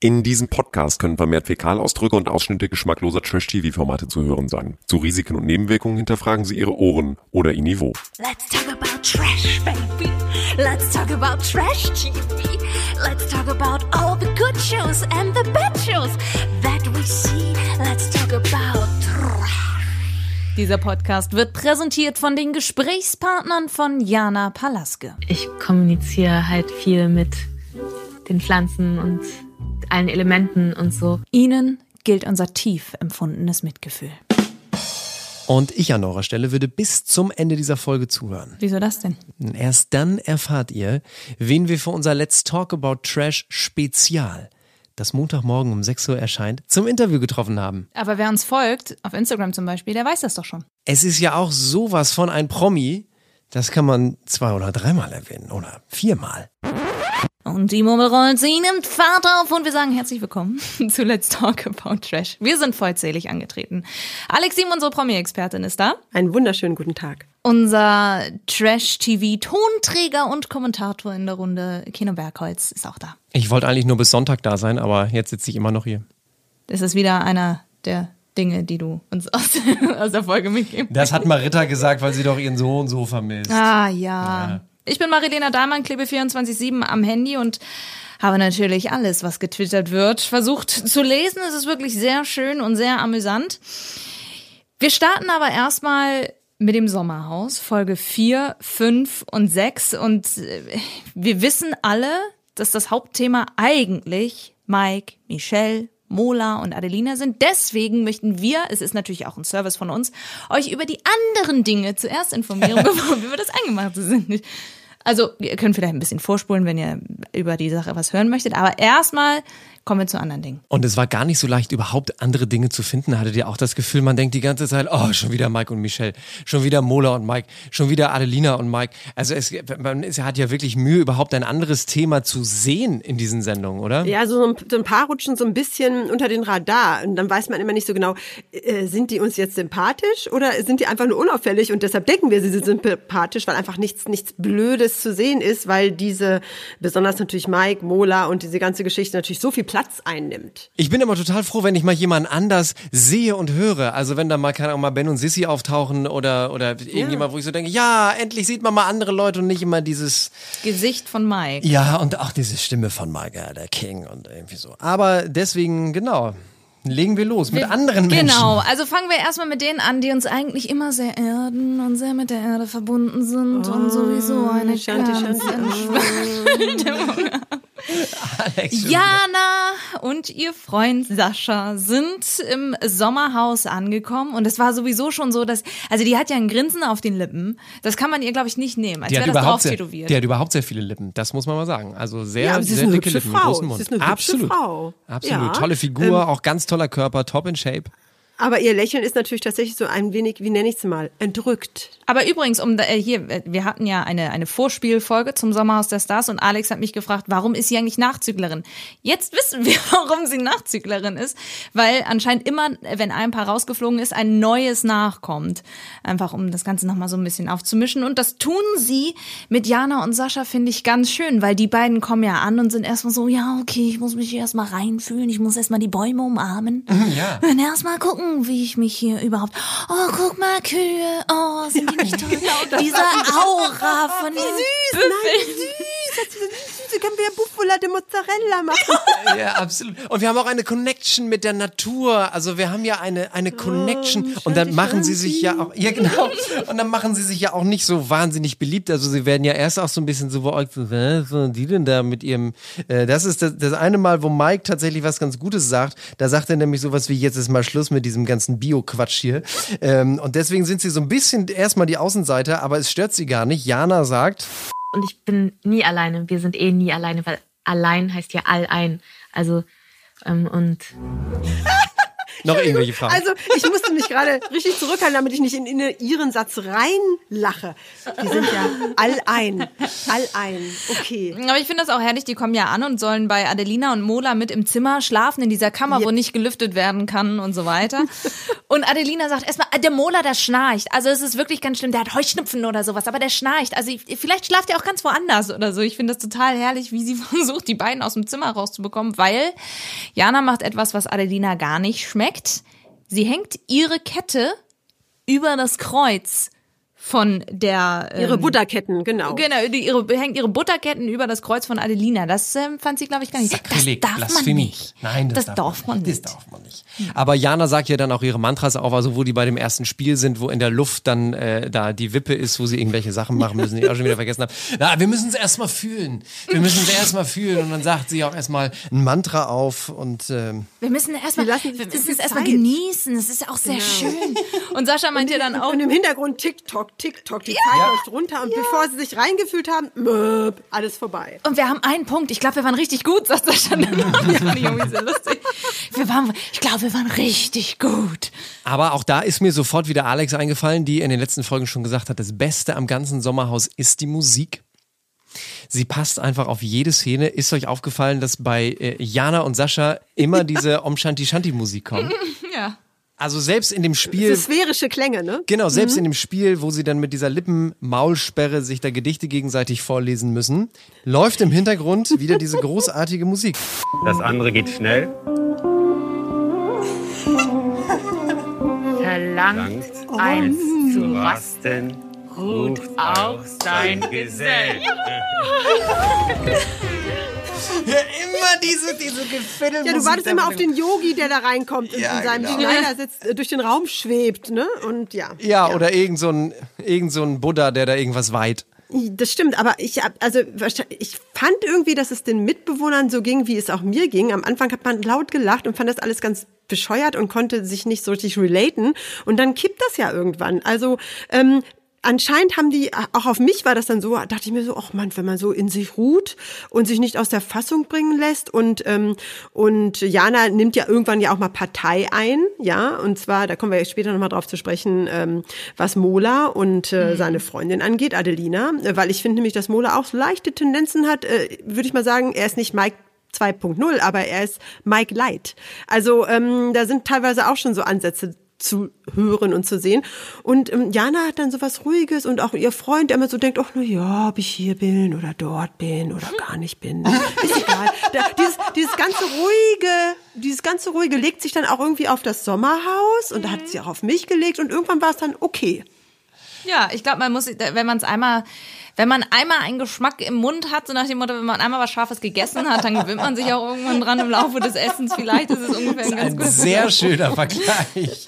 In diesem Podcast können vermehrt Fäkalausdrücke und Ausschnitte geschmackloser Trash-TV-Formate zu hören sein. Zu Risiken und Nebenwirkungen hinterfragen Sie Ihre Ohren oder Ihr Niveau. Let's talk about trash, baby. Let's talk about trash TV. Let's talk about all the good shows and the bad shows that we see. Let's talk about trash. Dieser Podcast wird präsentiert von den Gesprächspartnern von Jana Palaske. Ich kommuniziere halt viel mit den Pflanzen und allen Elementen und so. Ihnen gilt unser tief empfundenes Mitgefühl. Und ich an eurer Stelle würde bis zum Ende dieser Folge zuhören. Wieso das denn? Erst dann erfahrt ihr, wen wir für unser Let's Talk About Trash Spezial, das Montagmorgen um 6 Uhr erscheint, zum Interview getroffen haben. Aber wer uns folgt, auf Instagram zum Beispiel, der weiß das doch schon. Es ist ja auch sowas von ein Promi, das kann man zwei oder dreimal erwähnen oder viermal. Und die Murmelrollen, sie nimmt Fahrt auf und wir sagen herzlich willkommen zu Let's Talk About Trash. Wir sind vollzählig angetreten. Alex Sim, unsere Promi-Expertin, ist da. Einen wunderschönen guten Tag. Unser Trash-TV-Tonträger und Kommentator in der Runde, Kino Bergholz, ist auch da. Ich wollte eigentlich nur bis Sonntag da sein, aber jetzt sitze ich immer noch hier. Das ist wieder einer der Dinge, die du uns aus, aus der Folge mitgeben Das hat Marita gesagt, weil sie doch ihren Sohn so vermisst. Ah ja. Ich bin Marilena Dahlmann, klebe 24-7 am Handy und habe natürlich alles, was getwittert wird, versucht zu lesen. Es ist wirklich sehr schön und sehr amüsant. Wir starten aber erstmal mit dem Sommerhaus, Folge 4, 5 und 6. Und äh, wir wissen alle, dass das Hauptthema eigentlich Mike, Michelle, Mola und Adelina sind. Deswegen möchten wir, es ist natürlich auch ein Service von uns, euch über die anderen Dinge zuerst informieren, bevor wir über das Eingemachte sind. Also, ihr könnt vielleicht ein bisschen vorspulen, wenn ihr über die Sache was hören möchtet. Aber erstmal kommen wir zu anderen Dingen. Und es war gar nicht so leicht, überhaupt andere Dinge zu finden. Hattet ihr auch das Gefühl, man denkt die ganze Zeit, oh, schon wieder Mike und Michelle, schon wieder Mola und Mike, schon wieder Adelina und Mike. Also es, man ist, hat ja wirklich Mühe, überhaupt ein anderes Thema zu sehen in diesen Sendungen, oder? Ja, so ein, so ein paar rutschen so ein bisschen unter den Radar und dann weiß man immer nicht so genau, äh, sind die uns jetzt sympathisch oder sind die einfach nur unauffällig und deshalb denken wir, sie sind sympathisch, weil einfach nichts, nichts Blödes zu sehen ist, weil diese, besonders natürlich Mike, Mola und diese ganze Geschichte natürlich so viel Platz einnimmt. Ich bin immer total froh, wenn ich mal jemanden anders sehe und höre. Also wenn da mal, keine Ahnung, mal Ben und Sissy auftauchen oder, oder irgendjemand, wo ich so denke, ja, endlich sieht man mal andere Leute und nicht immer dieses, Gesicht von Mike. ja, und auch diese Stimme von Mike, ja, der King und irgendwie so. Aber deswegen, genau, legen wir los mit anderen Menschen. Genau, also fangen wir erstmal mit denen an, die uns eigentlich immer sehr erden und sehr mit der Erde verbunden sind und sowieso eine Shanti, ganz Shanti. Alex, Jana und ihr Freund Sascha sind im Sommerhaus angekommen und es war sowieso schon so, dass, also die hat ja ein Grinsen auf den Lippen. Das kann man ihr, glaube ich, nicht nehmen, als Die hat, wäre das drauf überhaupt sehr, tätowiert. die hat überhaupt sehr viele Lippen, das muss man mal sagen. Also sehr, Ja, aber sie ist sehr eine dicke Lippen, Frau. großem Mund. Sie ist eine Absolut. Frau. Absolut. Ja. Tolle Figur, Ähm, auch ganz toller Körper, top in shape. Aber ihr Lächeln ist natürlich tatsächlich so ein wenig, wie nenne ich es mal, entrückt. Aber übrigens, um äh, hier, äh, wir hatten ja eine, eine Vorspielfolge zum Sommerhaus der Stars und Alex hat mich gefragt, warum ist sie eigentlich Nachzüglerin? Jetzt wissen wir, warum sie Nachzüglerin ist, weil anscheinend immer, wenn ein Paar rausgeflogen ist, ein neues nachkommt. Einfach um das Ganze nochmal so ein bisschen aufzumischen. Und das tun sie mit Jana und Sascha, finde ich ganz schön, weil die beiden kommen ja an und sind erstmal so, ja, okay, ich muss mich hier erstmal reinfühlen, ich muss erstmal die Bäume umarmen. Ja. Und erstmal gucken, wie ich mich hier überhaupt. Oh, guck mal, Kühe. Oh, sind die nicht toll? Diese Aura von den Büffeln. Süß, süße, können wir Buffola de Mozzarella machen. Ja, absolut. Und wir haben auch eine Connection mit der Natur. Also wir haben ja eine, eine Connection. und dann machen sie sich ja auch, ja genau. Und dann machen sie sich ja auch nicht so wahnsinnig beliebt. Also sie werden ja erst auch so ein bisschen so beäugt, so, was sollen die denn da mit ihrem, äh, das ist das, das eine Mal, wo Mike tatsächlich was ganz Gutes sagt. Da sagt er nämlich sowas wie, jetzt ist mal Schluss mit diesem ganzen Bio-Quatsch hier. Ähm, und deswegen sind sie so ein bisschen erstmal die Außenseiter, aber es stört sie gar nicht. Jana sagt, Und ich bin nie alleine. Wir sind eh nie alleine, weil allein heißt ja all ein. Also, ähm, und noch irgendwelche Fragen. Also ich musste mich gerade richtig zurückhalten, damit ich nicht in, in ihren Satz reinlache. Die sind ja all ein. All ein. Okay. Aber ich finde das auch herrlich, die kommen ja an und sollen bei Adelina und Mola mit im Zimmer schlafen, in dieser Kammer, wo nicht gelüftet werden kann und so weiter. Und Adelina sagt erstmal, äh, der Mola, der schnarcht. Also es ist wirklich ganz schlimm, der hat Heuschnupfen oder sowas, aber der schnarcht. Also ich, vielleicht schlaft er auch ganz woanders oder so. Ich finde das total herrlich, wie sie versucht, die beiden aus dem Zimmer rauszubekommen, weil Jana macht etwas, was Adelina gar nicht schmeckt. Sie hängt ihre Kette über das Kreuz von der Ihre ähm, Butterketten, genau. Genau, die, ihre, hängt ihre Butterketten über das Kreuz von Adelina. Das ähm, fand sie, glaube ich, gar nicht. Sakrileg, das darf man Blasphemie. nicht. Nein, das, das darf man nicht. Das darf man nicht. Aber Jana sagt ja dann auch ihre Mantras auf, also wo die bei dem ersten Spiel sind, wo in der Luft dann äh, da die Wippe ist, wo sie irgendwelche Sachen machen müssen, die ich auch schon wieder vergessen habe. Na, wir müssen es erstmal fühlen. Wir müssen es erstmal fühlen. Und dann sagt sie auch erstmal ein Mantra auf und ähm, Wir müssen erstmal, Wir müssen es erstmal. Genau. genießen. Das ist ja auch sehr schön. Und Sascha meint ja dann auch, Und im Hintergrund TikTok, TikTok, die Zeit läuft runter und bevor sie sich reingefühlt haben, möp, alles vorbei. und wir haben einen Punkt. Ich glaube, wir waren richtig gut, sagt Sascha. dann immer. Das fand ich irgendwie sehr lustig. Wir waren, ich glaube, wir waren richtig gut. Aber auch da ist mir sofort wieder Alex eingefallen, die in den letzten Folgen schon gesagt hat, das Beste am ganzen Sommerhaus ist die Musik. Sie passt einfach auf jede Szene. Ist euch aufgefallen, dass bei äh, Jana und Sascha immer diese Om Shanti Shanti Musik kommt? Ja. Also selbst in dem Spiel. So sphärische Klänge, ne? Genau, selbst in dem Spiel, wo sie dann mit dieser Lippen-Maulsperre sich da Gedichte gegenseitig vorlesen müssen, läuft im Hintergrund wieder diese großartige Musik. Das andere geht schnell. Verlangt Langt eins zu zu rasten. Ruht auch sein Gesell. Ja, diese, diese Gefädel. Ja, du wartest immer auf den Yogi, der da reinkommt und Ja, in seinem genau. Schneider sitzt, äh, durch den Raum schwebt, ne? Und ja. Ja, oder irgend so, ein, irgend so ein Buddha, der da irgendwas weiht. Das stimmt, aber ich also ich fand irgendwie, dass es den Mitbewohnern so ging, wie es auch mir ging. Am Anfang hat man laut gelacht und fand das alles ganz bescheuert und konnte sich nicht so richtig relaten. Und dann kippt das ja irgendwann. Also ähm, anscheinend haben die, auch auf mich war das dann so, dachte ich mir so, ach man, wenn man so in sich ruht und sich nicht aus der Fassung bringen lässt und ähm, und Jana nimmt ja irgendwann ja auch mal Partei ein, ja, und zwar, da kommen wir später nochmal drauf zu sprechen, ähm, was Mola und äh, seine Freundin angeht, Adelina, äh, weil ich finde nämlich, dass Mola auch so leichte Tendenzen hat, äh, würde ich mal sagen, er ist nicht Mike 2.0, aber er ist Mike Light. Also ähm, da sind teilweise auch schon so Ansätze zu hören und zu sehen. Und ähm, Jana hat dann so was Ruhiges und auch ihr Freund, der immer so denkt, ach na ja, ob ich hier bin oder dort bin oder gar nicht bin, ist egal. Da, dieses, dieses ganze ruhige, dieses ganze ruhige legt sich dann auch irgendwie auf das Sommerhaus und da hat sie auch auf mich gelegt und irgendwann war es dann okay. Ja, ich glaube, man muss, wenn man es einmal, wenn man einmal einen Geschmack im Mund hat, so nach dem Motto, wenn man einmal was Scharfes gegessen hat, dann gewöhnt man sich auch irgendwann dran im Laufe des Essens. Vielleicht ist es ungefähr ein ganz Ein gutes sehr schöner Vergleich.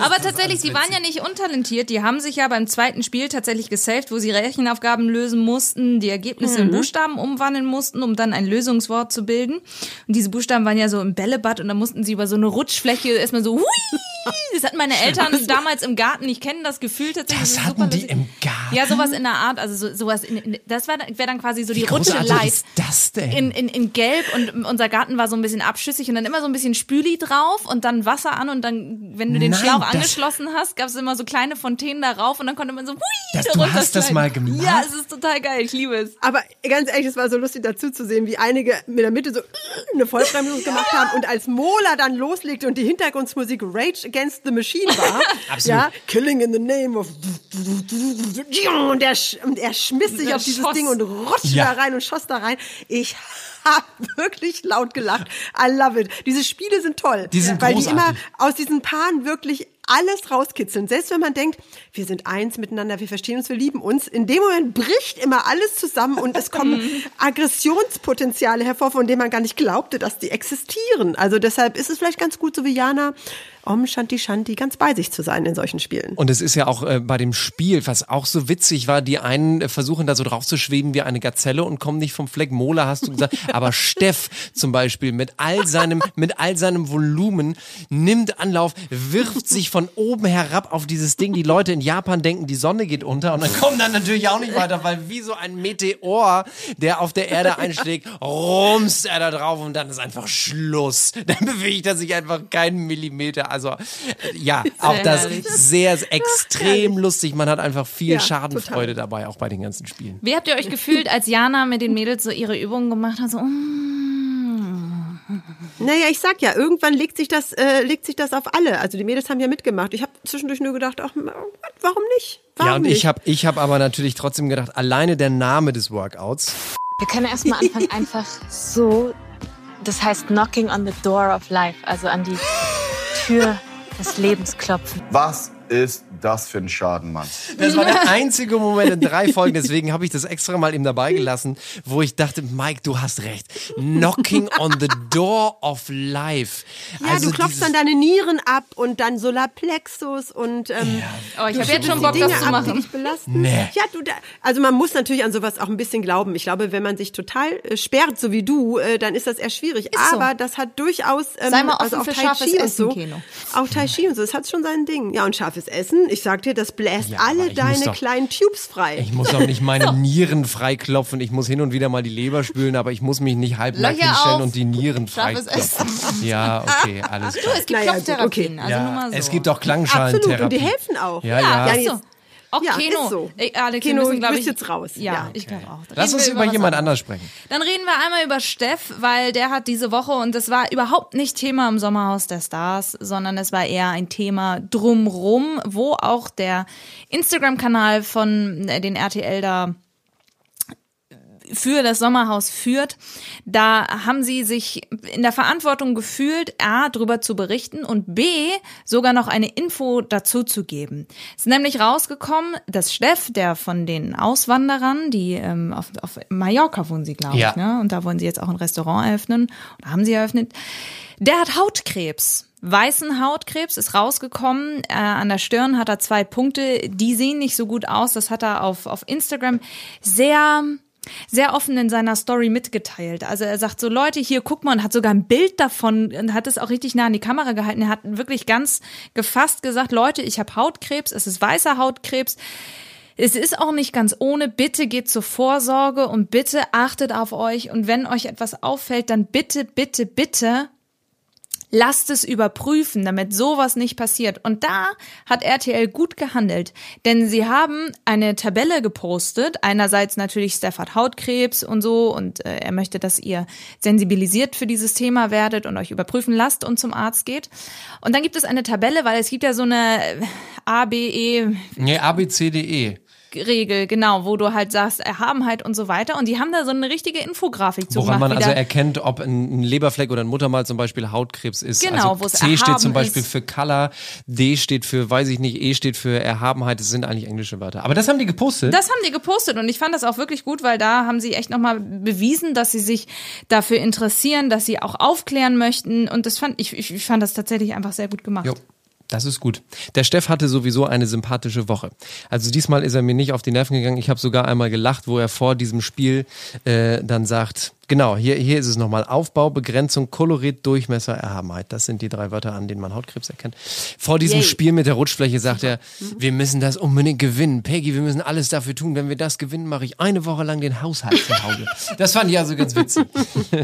Aber tatsächlich, sie waren ja nicht untalentiert. Die haben sich ja beim zweiten Spiel tatsächlich gesaved, wo sie Rechenaufgaben lösen mussten, die Ergebnisse in Buchstaben umwandeln mussten, um dann ein Lösungswort zu bilden. Und diese Buchstaben waren ja so im Bällebad und da mussten sie über so eine Rutschfläche erstmal so, hui! Das hatten meine Eltern damals im Garten. Ich kenne das Gefühl tatsächlich. Das ist hatten super die lustig. im Garten? Ja, sowas in der Art. Also so, sowas. In, in, das wäre wär dann quasi so die Wie Rutsche großartig light. ist das denn? In, in, in Gelb und unser Garten war so ein bisschen abschüssig und dann immer so ein bisschen Spüli drauf und dann Wasser an und dann, wenn du den Nein, Schlauch das- angeschlossen hast, gab es immer so kleine Fontänen da rauf und dann konnte man so hui, Das- da du hast das mal gemacht? Ja, es ist total geil. Ich liebe es. Aber ganz ehrlich, es war so lustig dazu zu sehen, wie einige mit der Mitte so eine Vollbremsung gemacht haben und als Mola dann loslegte und die Hintergrundmusik Rage Against the Machine war, Absolut. ja, Killing in the Name of und er, und er schmiss sich auf dieses schoss. Ding und rutschte Ja. da rein und schoss da rein. Ich hab wirklich laut gelacht. I love it. Diese Spiele sind toll, Die sind weil die großartig. immer aus diesen Paaren wirklich alles rauskitzeln. Selbst wenn man denkt, wir sind eins miteinander, wir verstehen uns, wir lieben uns. In dem Moment bricht immer alles zusammen und es kommen Aggressionspotenziale hervor, von denen man gar nicht glaubte, dass die existieren. Also deshalb ist es vielleicht ganz gut, so wie Jana, Om Shanti Shanti, ganz bei sich zu sein in solchen Spielen. Und es ist ja auch äh, bei dem Spiel, was auch so witzig war, die einen äh, versuchen da so drauf zu schweben wie eine Gazelle und kommen nicht vom Fleck. Mola hast du gesagt, aber Steff zum Beispiel mit all seinem, mit all seinem Volumen nimmt Anlauf, wirft sich von oben herab auf dieses Ding. Die Leute in Japan denken, die Sonne geht unter und dann kommen dann natürlich auch nicht weiter, weil wie so ein Meteor, der auf der Erde einschlägt, rumst er da drauf und dann ist einfach Schluss. Dann bewegt er sich einfach keinen Millimeter. Also äh, ja, auch das sehr, sehr extrem lustig. Man hat einfach viel Ja, Schadenfreude dabei, auch bei den ganzen Spielen. Wie habt ihr euch gefühlt, als Jana mit den Mädels so ihre Übungen gemacht hat? So, mm. Naja, ich sag ja, irgendwann legt sich das, äh, legt sich das auf alle. Also die Mädels haben ja mitgemacht. Ich habe zwischendurch nur gedacht, ach, warum nicht? Warum Ja, und nicht? ich habe ich hab aber natürlich trotzdem gedacht, alleine der Name des Workouts. Wir können erstmal anfangen, einfach so. Das heißt Knocking on the Door of Life, also an die Tür des Lebens klopfen. Was ist das für ein Schaden, Mann? Das war der einzige Moment in drei Folgen, deswegen habe ich das extra mal eben dabei gelassen, wo ich dachte, Mike, du hast recht. Knocking on the door of life. ja, also du klopfst dann deine Nieren ab und dann Solarplexus und ähm, Oh, ich habe jetzt schon Bock, die das Dinge zu ab, die machen. dich belasten. Nee. Ja, du, da, also man muss natürlich an sowas auch ein bisschen glauben. Ich glaube, wenn man sich total äh, sperrt, so wie du, äh, dann ist das eher schwierig. Ist so. Aber das hat durchaus ähm, Sei mal offen also auch für Tai Chi und so. Keno. Auch Tai Chi und so, das hat schon sein Ding. Ja, und scharfes Essen, ich sag dir, das bläst Ja, alle deine doch- kleinen Tubes frei. Ich muss auch nicht meine Nieren freiklopfen. Ich muss hin und wieder mal die Leber spülen, aber ich muss mich nicht halbnackt Löcher hinstellen auf, und die Nieren freiklopfen. Ja, okay, alles klar. Es gibt Naja, Klopftherapien, gut, also nur Ja, mal so. es gibt auch Absolut, Klangschalentherapie. und die helfen auch. Ja, ja. Ja, so. Auch Ja, Keno. ist so. Ey, Alex, Keno, wir müssen, glaub du ich, bist jetzt raus. Ja, Ja. ich glaube auch. Dann Lass uns über jemand anderes. anders sprechen. Dann reden wir einmal über Steff, weil der hat diese Woche, und das war überhaupt nicht Thema im Sommerhaus der Stars, sondern es war eher ein Thema drumrum, wo auch der Instagram-Kanal von äh, den RTL da für das Sommerhaus führt, da haben sie sich in der Verantwortung gefühlt, A, darüber zu berichten und B, sogar noch eine Info dazu zu geben. Es ist nämlich rausgekommen, dass Steff, der von den Auswanderern, die ähm, auf, auf Mallorca wohnen sie, glaube Ja. ich, ne? und da wollen sie jetzt auch ein Restaurant eröffnen, oder haben sie eröffnet, der hat Hautkrebs. Weißen Hautkrebs ist rausgekommen. Äh, an der Stirn hat er zwei Punkte. Die sehen nicht so gut aus. Das hat er auf, auf Instagram sehr sehr offen in seiner Story mitgeteilt. Also er sagt so, Leute, hier guck mal und hat sogar ein Bild davon und hat es auch richtig nah an die Kamera gehalten. Er hat wirklich ganz gefasst gesagt, Leute, ich habe Hautkrebs, es ist weißer Hautkrebs. Es ist auch nicht ganz ohne. Bitte geht zur Vorsorge und bitte achtet auf euch. Und wenn euch etwas auffällt, dann bitte, bitte, bitte Lasst es überprüfen, damit sowas nicht passiert. Und da hat RTL gut gehandelt, denn sie haben eine Tabelle gepostet. Einerseits natürlich hat Hautkrebs und so und äh, er möchte, dass ihr sensibilisiert für dieses Thema werdet und euch überprüfen lasst und zum Arzt geht. Und dann gibt es eine Tabelle, weil es gibt ja so eine A, B, E, Nee, ABCDE. Regel, genau, wo du halt sagst, Erhabenheit und so weiter. Und die haben da so eine richtige Infografik zu Woran gemacht. man also erkennt, ob ein Leberfleck oder ein Muttermal zum Beispiel Hautkrebs ist. Genau, also wo es C steht zum Beispiel ist. für Color, D steht für, weiß ich nicht, E steht für Erhabenheit. Das sind eigentlich englische Wörter. Aber das haben die gepostet. Das haben die gepostet und ich fand das auch wirklich gut, weil da haben sie echt nochmal bewiesen, dass sie sich dafür interessieren, dass sie auch aufklären möchten und das fand ich, ich, ich fand das tatsächlich einfach sehr gut gemacht. Jo. Das ist gut. Der Steff hatte sowieso eine sympathische Woche. Also diesmal ist er mir nicht auf die Nerven gegangen. Ich habe sogar einmal gelacht, wo er vor diesem Spiel äh, dann sagt, genau, hier, hier ist es nochmal, Aufbau, Begrenzung, Kolorit, Durchmesser, Erhabenheit. Das sind die drei Wörter, an denen man Hautkrebs erkennt. Vor diesem Yay. Spiel mit der Rutschfläche sagt er, wir müssen das unbedingt gewinnen. Peggy, wir müssen alles dafür tun. Wenn wir das gewinnen, mache ich eine Woche lang den Haushalt zu Hause. Das fand ich also ganz witzig.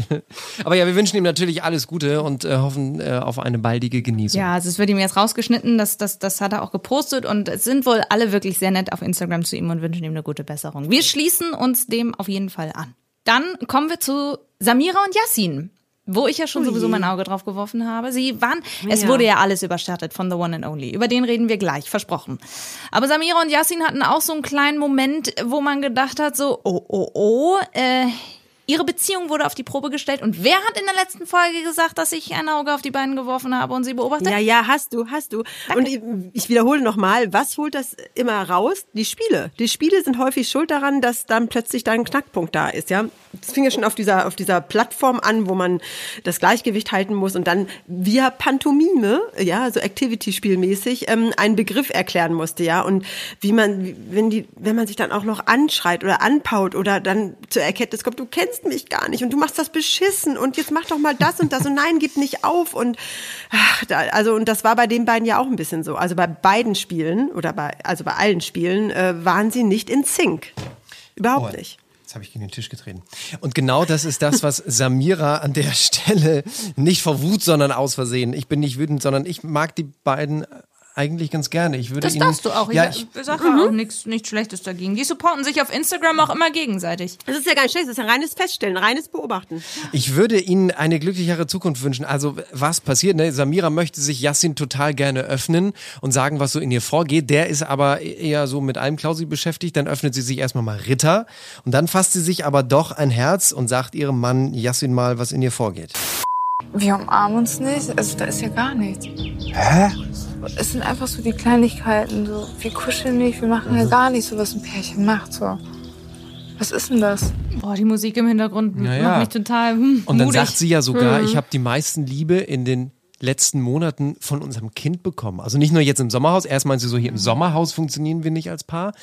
Aber ja, wir wünschen ihm natürlich alles Gute und äh, hoffen äh, auf eine baldige Genesung. Ja, also es wird ihm jetzt rausgeschnitten, das, das, das hat er auch gepostet und es sind wohl alle wirklich sehr nett auf Instagram zu ihm und wünschen ihm eine gute Besserung. Wir schließen uns dem auf jeden Fall an. Dann kommen wir zu Samira und Yassin. Wo ich ja schon sowieso mein Auge drauf geworfen habe. Sie waren, es Ja. wurde ja alles überstattet von The One and Only. Über den reden wir gleich, versprochen. Aber Samira und Yassin hatten auch so einen kleinen Moment, wo man gedacht hat, so, oh, oh, oh, äh, ihre Beziehung wurde auf die Probe gestellt. Und wer hat in der letzten Folge gesagt, dass ich ein Auge auf die beiden geworfen habe und sie beobachtet? Ja, ja, hast du, hast du. Und ich, ich wiederhole nochmal, was holt das immer raus? Die Spiele. Die Spiele sind häufig schuld daran, dass dann plötzlich da ein Knackpunkt da ist, ja. Das fing ja schon auf dieser, auf dieser Plattform an, wo man das Gleichgewicht halten muss und dann via Pantomime, ja, so Activity-spielmäßig, ähm, einen Begriff erklären musste, ja. Und wie man, wenn die, wenn man sich dann auch noch anschreit oder anpaut oder dann zur Erkenntnis kommt, du kennst mich gar nicht und du machst das beschissen und jetzt mach doch mal das und das und nein, gib nicht auf und ach, da, also und das war bei den beiden ja auch ein bisschen so. Also bei beiden Spielen oder bei also bei allen Spielen äh, waren sie nicht in Sync. Überhaupt Oh, nicht. Jetzt habe ich gegen den Tisch getreten. Und genau das ist das, was Samira an der Stelle nicht vor Wut, sondern aus Versehen. Ich bin nicht wütend, sondern ich mag die beiden eigentlich ganz gerne. Ich würde Das ihn, darfst du auch. Ja, ich, sage auch nichts nichts Schlechtes dagegen. Die supporten sich auf Instagram auch immer gegenseitig. Das ist ja gar nicht schlecht, das ist ein reines Feststellen, reines Beobachten. ich würde Ihnen eine glücklichere Zukunft wünschen. Also was passiert? Ne? Samira möchte sich Yassin total gerne öffnen und sagen, was so in ihr vorgeht. Der ist aber eher so mit einem Klausi beschäftigt. Dann öffnet sie sich erstmal mal Ritter und dann fasst sie sich aber doch ein Herz und sagt ihrem Mann Yassin mal, was in ihr vorgeht. Wir umarmen uns nicht. Also da ist ja gar nichts. Hä? Es sind einfach so die Kleinigkeiten. So, wir kuscheln nicht, wir machen ja gar nicht so, was ein Pärchen macht. So. Was ist denn das? Boah, die Musik im Hintergrund Ja, ja. macht mich total hm, Und dann mutig. sagt sie ja sogar, ich habe die meisten Liebe in den letzten Monaten von unserem Kind bekommen. Also nicht nur jetzt im Sommerhaus. Erst meint sie so, hier im Sommerhaus funktionieren wir nicht als Paar.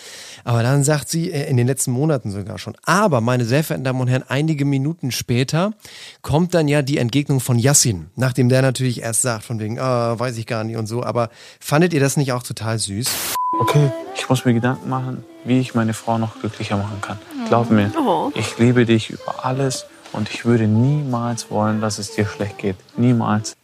Aber dann sagt sie, äh, in den letzten Monaten sogar schon. Aber, meine sehr verehrten Damen und Herren, einige Minuten später kommt dann ja die Entgegnung von Yassin. Nachdem der natürlich erst sagt, von wegen, ah, weiß ich gar nicht und so. Aber fandet ihr das nicht auch total süß? Okay, ich muss mir Gedanken machen, wie ich meine Frau noch glücklicher machen kann. Glaub mir, Oh. ich liebe dich über alles und ich würde niemals wollen, dass es dir schlecht geht. Niemals.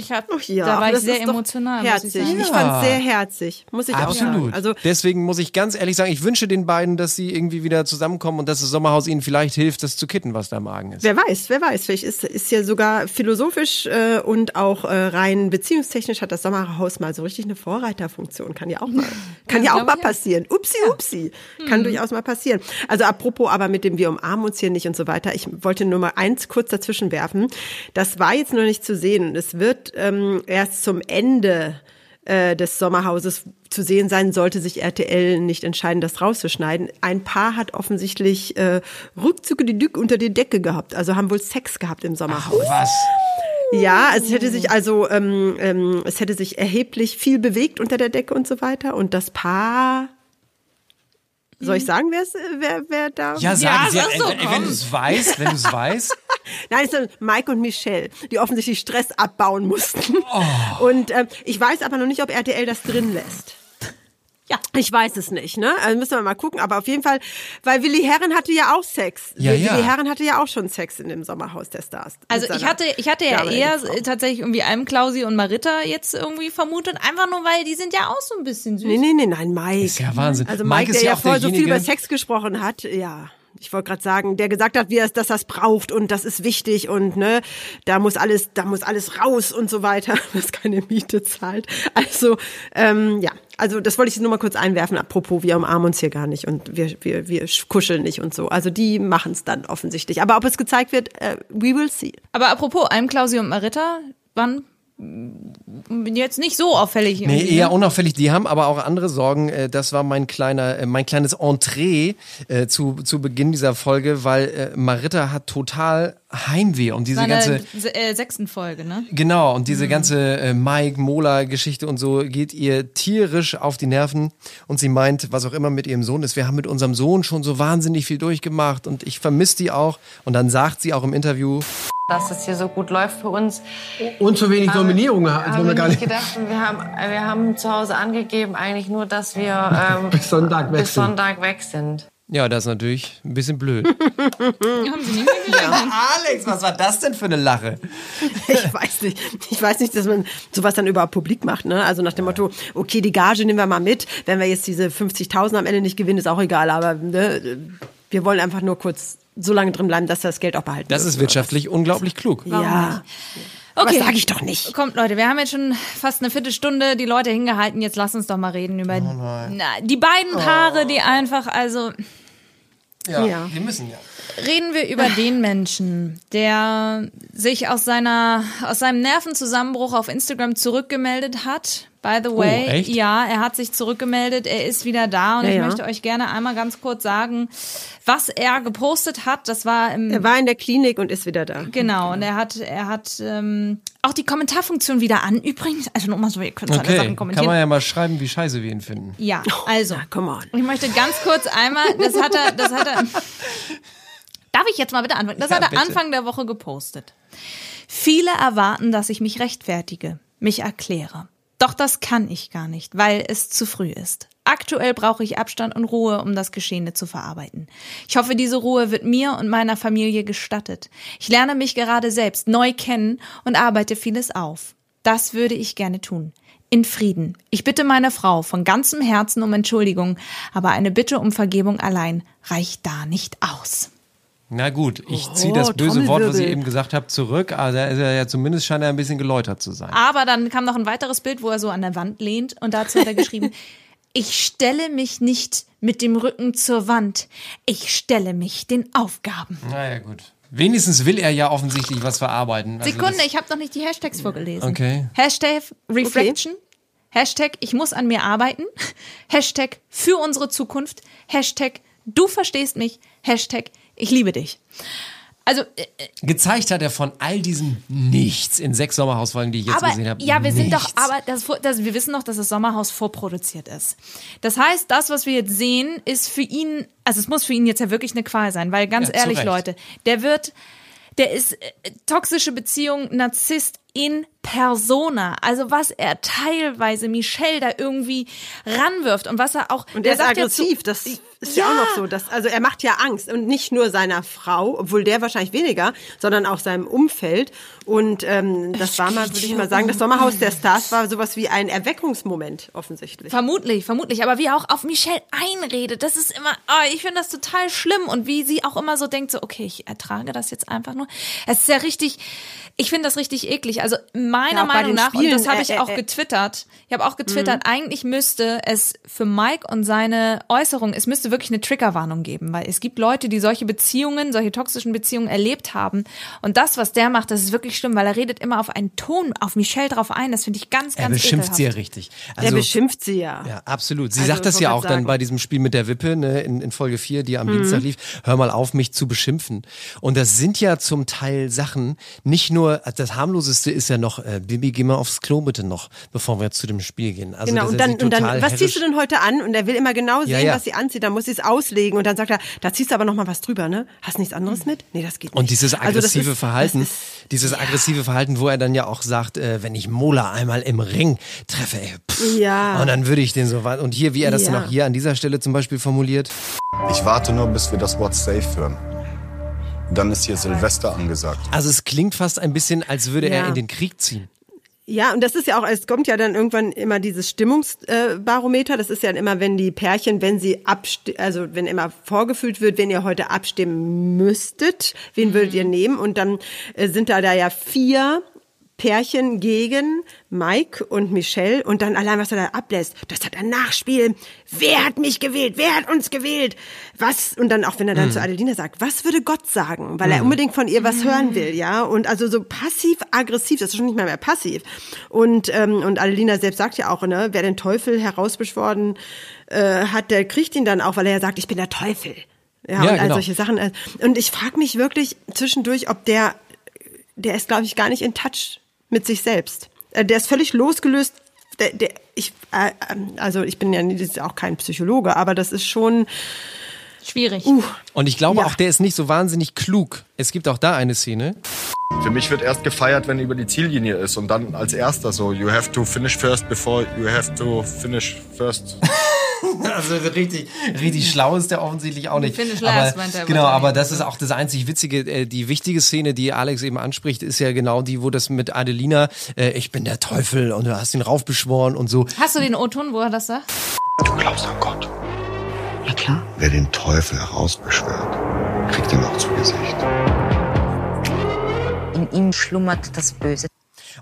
Ich hab, Ach ja, da war ich sehr emotional, Herzig. muss ich sagen. Ich fand sehr herzig, muss ich auch sagen. Absolut. Also Deswegen muss ich ganz ehrlich sagen, ich wünsche den beiden, dass sie irgendwie wieder zusammenkommen und dass das Sommerhaus ihnen vielleicht hilft, das zu kitten, was da im Magen ist. Wer weiß, wer weiß. Vielleicht ist, ist ja sogar philosophisch äh, und auch äh, rein beziehungstechnisch hat das Sommerhaus mal so richtig eine Vorreiterfunktion. Kann ja auch mal, kann ja, Ja, auch mal passieren. Upsi, upsi. Kann durchaus mal passieren. Also apropos aber mit dem wir umarmen uns hier nicht und so weiter. Ich wollte nur mal eins kurz dazwischen werfen. Das war jetzt noch nicht zu sehen. Es wird ähm, erst zum Ende äh, des Sommerhauses zu sehen sein, sollte sich RTL nicht entscheiden, das rauszuschneiden. Ein Paar hat offensichtlich äh, Rückzüge die Dück unter die Decke gehabt, also haben wohl Sex gehabt im Sommerhaus. Was? Ja, es hätte sich also, ähm, ähm, es hätte sich erheblich viel bewegt unter der Decke und so weiter. Und das Paar, soll ich sagen, wer es, wer, wer da? Ja, sagen Sie, sag so, wenn du es weißt, wenn du es weißt. Nein, es sind Mike und Michelle, die offensichtlich Stress abbauen mussten. Und ähm, ich weiß aber noch nicht, ob RTL das drin lässt. Ja, ich weiß es nicht, ne? Also müssen wir mal gucken. Aber auf jeden Fall, weil Willi Herren hatte ja auch Sex. Ja, Willi ja. Herren hatte ja auch schon Sex in dem Sommerhaus der Stars. Also ich hatte, ich hatte ja eher Frau. äh, tatsächlich irgendwie Almklausi und Maritta jetzt irgendwie vermutet, einfach nur weil die sind ja auch so ein bisschen süß. Nee, nee, nee, nein, Mike. Ist ja Wahnsinn. Also Mike Mike, ist der ja ja vorher so viel über Sex gesprochen hat, ja. Ich wollte gerade sagen, der gesagt hat, wie er es, dass er es braucht und das ist wichtig und ne, da muss alles, da muss alles raus und so weiter, was keine Miete zahlt. Also ähm, ja, also das wollte ich nur mal kurz einwerfen. Apropos, wir umarmen uns hier gar nicht und wir wir wir kuscheln nicht und so. Also die machen es dann offensichtlich. Aber ob es gezeigt wird, äh, we will see. Aber apropos Almklausi und Maritta, wann jetzt nicht so auffällig. Nee, eher ne? unauffällig. Die haben aber auch andere Sorgen. Äh, Das war mein kleiner, äh, mein kleines Entree äh, zu, zu Beginn dieser Folge, weil Maritta hat total Heimweh um diese War in der ganze, äh, sechsten Folge, ne? genau, und diese ganze äh, Mike, Mola Geschichte und so geht ihr tierisch auf die Nerven und sie meint, was auch immer mit ihrem Sohn ist, wir haben mit unserem Sohn schon so wahnsinnig viel durchgemacht und ich vermisse die auch. Und dann sagt sie auch im Interview, dass es hier so gut läuft für uns. Und zu wenig Nominierungen Haben haben wir gar nicht nicht. gedacht. Und wir haben, wir haben zu Hause angegeben eigentlich nur, dass wir ähm, Bis Sonntag weg bis sind. Sonntag weg sind. Ja, das ist natürlich ein bisschen blöd. Haben sie nicht gerechnet. Alex, was war das denn für eine Lache? Ich weiß nicht. Ich weiß nicht, dass man sowas dann überhaupt publik macht. Ne? Also nach dem Motto, okay, die Gage nehmen wir mal mit. Wenn wir jetzt diese 50.000 am Ende nicht gewinnen, ist auch egal. Aber ne, wir wollen einfach nur kurz so lange drin bleiben, dass wir das Geld auch behalten. Das ist wirtschaftlich unglaublich klug. Ja. Okay. Aber sag ich doch nicht. Kommt, Leute, wir haben jetzt schon fast eine Viertelstunde die Leute hingehalten. Jetzt lasst uns doch mal reden über na, die beiden Paare, die einfach, also Ja, Ja. wir müssen ja. reden wir über den Menschen, der sich aus seiner aus seinem Nervenzusammenbruch auf Instagram zurückgemeldet hat. By the way, echt? ja, er hat sich zurückgemeldet, er ist wieder da und Ja, ich ja. möchte euch gerne einmal ganz kurz sagen, was er gepostet hat. Das war im Er war in der Klinik und ist wieder da. Genau, und er hat, er hat ähm, auch die Kommentarfunktion wieder an. Übrigens, also nochmal so, ihr könnt alle Okay, Sachen kann kommentieren. man ja mal schreiben, wie scheiße wir ihn finden. ja, also. Na, come on. Ich möchte ganz kurz einmal, das hat er, das hat er. Darf ich jetzt mal bitte antworten? Das Ja, hat er bitte. Anfang der Woche gepostet. Viele erwarten, dass ich mich rechtfertige, mich erkläre. Doch das kann ich gar nicht, weil es zu früh ist. Aktuell brauche ich Abstand und Ruhe, um das Geschehene zu verarbeiten. Ich hoffe, diese Ruhe wird mir und meiner Familie gestattet. Ich lerne mich gerade selbst neu kennen und arbeite vieles auf. Das würde ich gerne tun. in Frieden. Ich bitte meine Frau von ganzem Herzen um Entschuldigung, aber eine Bitte um Vergebung allein reicht da nicht aus. Na gut, ich Oh, ziehe das böse Wort, was ich eben gesagt habe, zurück. Also er ist ja zumindest scheint er ein bisschen geläutert zu sein. Aber dann kam noch ein weiteres Bild, wo er so an der Wand lehnt und dazu hat er geschrieben, ich stelle mich nicht mit dem Rücken zur Wand, ich stelle mich den Aufgaben. Naja, gut. Wenigstens will er ja offensichtlich was verarbeiten. Also Sekunde, ich habe noch nicht die Hashtags vorgelesen. Okay. Hashtag Reflection, Hashtag ich muss an mir arbeiten, Hashtag für unsere Zukunft, Hashtag du verstehst mich, Hashtag ich liebe dich. Also, äh, Gezeigt hat er von all diesen nichts in sechs Sommerhausfolgen, die ich jetzt aber gesehen habe. ja, wir sind doch, nichts. aber das, das, wir wissen doch, dass das Sommerhaus vorproduziert ist. Das heißt, das, was wir jetzt sehen, ist für ihn, also es muss für ihn jetzt ja wirklich eine Qual sein, weil ganz Ja, ehrlich. Leute, der wird, der ist äh, toxische Beziehung, Narzisst in persona. Also was er teilweise Michelle da irgendwie ranwirft und was er auch, Und der ist sagt ja zu- aggressiv, das ist ja. auch noch so. Dass, also er macht ja Angst und nicht nur seiner Frau, obwohl der wahrscheinlich weniger, sondern auch seinem Umfeld. Und ähm, das war mal, würde ich mal sagen, das Sommerhaus der Stars war sowas wie ein Erweckungsmoment offensichtlich. Vermutlich, vermutlich. Aber wie er auch auf Michelle einredet, das ist immer, oh, ich finde das total schlimm. Und wie sie auch immer so denkt, so, okay, ich ertrage das jetzt einfach nur. Es ist ja richtig, ich finde das richtig eklig. Also meiner Ja, auch Meinung nach, und Spielen, das habe äh, ich äh, auch äh. getwittert, ich habe auch getwittert, eigentlich müsste es für Mike und seine Äußerung, es müsste wirklich eine Triggerwarnung geben, weil es gibt Leute, die solche Beziehungen, solche toxischen Beziehungen erlebt haben. Und das, was der macht, das ist wirklich schlimm, weil er redet immer auf einen Ton, auf Michelle drauf ein. Das finde ich ganz, er ganz beschimpft sie ja ekelhaft. richtig. er beschimpft sie ja. Ja, absolut. Sie Also, sagt das ja auch grad dann sagen. bei diesem Spiel mit der Wippe ne, in, in Folge 4, die am Mhm. Dienstag lief. Hör mal auf, mich zu beschimpfen. Und das sind ja zum Teil Sachen, nicht nur, das harmloseste ist ja noch, äh, Bibi, geh mal aufs Klo bitte noch, bevor wir jetzt zu dem Spiel gehen. Also, genau, und er dann, und dann was ziehst du denn heute an? Und er will immer genau Ja, sehen, ja. was sie anzieht. Dann muss sie es auslegen. Und dann sagt er, da ziehst du aber noch mal was drüber, ne? Hast nichts anderes mit? Nee, das geht nicht. Und dieses Also aggressive ist- Verhalten, ist- dieses aggressive Verhalten, wo er dann ja auch sagt, äh, wenn ich Mola einmal im Ring treffe, ey, pff, Ja. und dann würde ich den so weit. Und hier, wie er das Ja. dann auch hier an dieser Stelle zum Beispiel formuliert. Ich warte nur, bis wir das Wort safe hören. Dann ist hier Silvester angesagt. Also es klingt fast ein bisschen, als würde er Ja. in den Krieg ziehen. Ja, und das ist ja auch, es kommt ja dann irgendwann immer dieses Stimmungsbarometer. Das ist ja immer, wenn die Pärchen, wenn sie abstimmen, also wenn immer vorgefühlt wird, wenn ihr heute abstimmen müsstet, wen würdet ihr nehmen? Und dann äh, sind da, da ja vier Pärchen gegen Mike und Michelle und dann allein, was er da ablässt, das hat ein Nachspiel. Wer hat mich gewählt? Wer hat uns gewählt? Was? Und dann auch, wenn er dann Mhm. zu Adeline sagt, was würde Gott sagen? Weil er unbedingt von ihr was hören will, ja? Und also so passiv-aggressiv, das ist schon nicht mal mehr passiv. Und, ähm, und Adelina selbst sagt ja auch, ne, wer den Teufel herausbeschworen äh, hat, der kriegt ihn dann auch, weil er ja sagt, ich bin der Teufel. Ja, Ja, und all genau. solche Sachen. Und ich frage mich wirklich zwischendurch, ob der der ist, glaube ich, gar nicht in Touch mit sich selbst. Äh, Der ist völlig losgelöst. Der, der, ich, äh, ähm, also ich bin ja auch kein Psychologe, aber das ist schon schwierig. Und ich glaube Ja. auch, der ist nicht so wahnsinnig klug. Es gibt auch da eine Szene. Für mich wird erst gefeiert, wenn er über die Ziellinie ist und dann als erster so, you have to finish first before you have to finish first. Also richtig, richtig schlau ist der offensichtlich auch nicht. Finish last, aber, meint er genau, aber das ist auch das einzig Witzige. Äh, die wichtige Szene, die Alex eben anspricht, ist ja genau die, wo das mit Adelina, äh, ich bin der Teufel und du hast ihn raufbeschworen und so. Hast du den O-Ton, wo er das sagt? Du glaubst an Gott. Ja klar. Wer den Teufel herausbeschwört, kriegt ihn auch zu Gesicht. In ihm schlummert das Böse.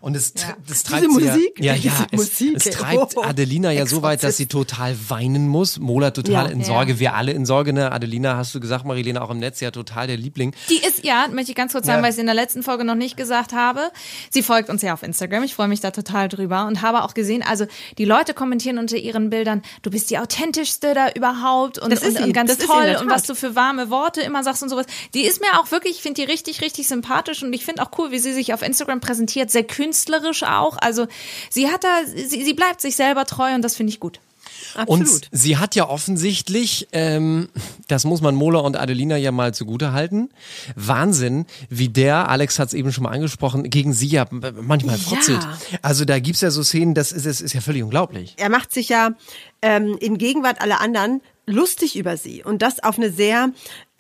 Und es, tr- das Diese treibt sie Musik, ja, ja, ja diese es, Musik, es treibt Oh. Adelina ja so weit, dass sie total weinen muss. Mola total Ja. in Ja. Sorge, wir alle in Sorge. Ne? Adelina, hast du gesagt, Marilena auch im Netz, ja total der Liebling. Die ist, ja, möchte ich ganz kurz sagen, Ja. weil ich es in der letzten Folge noch nicht gesagt habe. Sie folgt uns ja auf Instagram. Ich freue mich da total drüber und habe auch gesehen, also die Leute kommentieren unter ihren Bildern, du bist die authentischste da überhaupt und, Das ist und, und ganz Das toll und was du für warme Worte immer sagst und sowas. Die ist mir auch wirklich, ich finde die richtig, richtig sympathisch und ich finde auch cool, wie sie sich auf Instagram präsentiert, sehr künstlerisch auch. Also sie hat da, sie, sie bleibt sich selber treu und das finde ich gut. Und sie hat ja offensichtlich, ähm, das muss man Mola und Adelina ja mal zugute halten, Wahnsinn, wie der, Alex hat es eben schon mal angesprochen, gegen sie ja manchmal frotzelt. Ja. Also da gibt's ja so Szenen, das ist, das ist ja völlig unglaublich. er macht sich ja ähm, in Gegenwart aller anderen lustig über sie und das auf eine sehr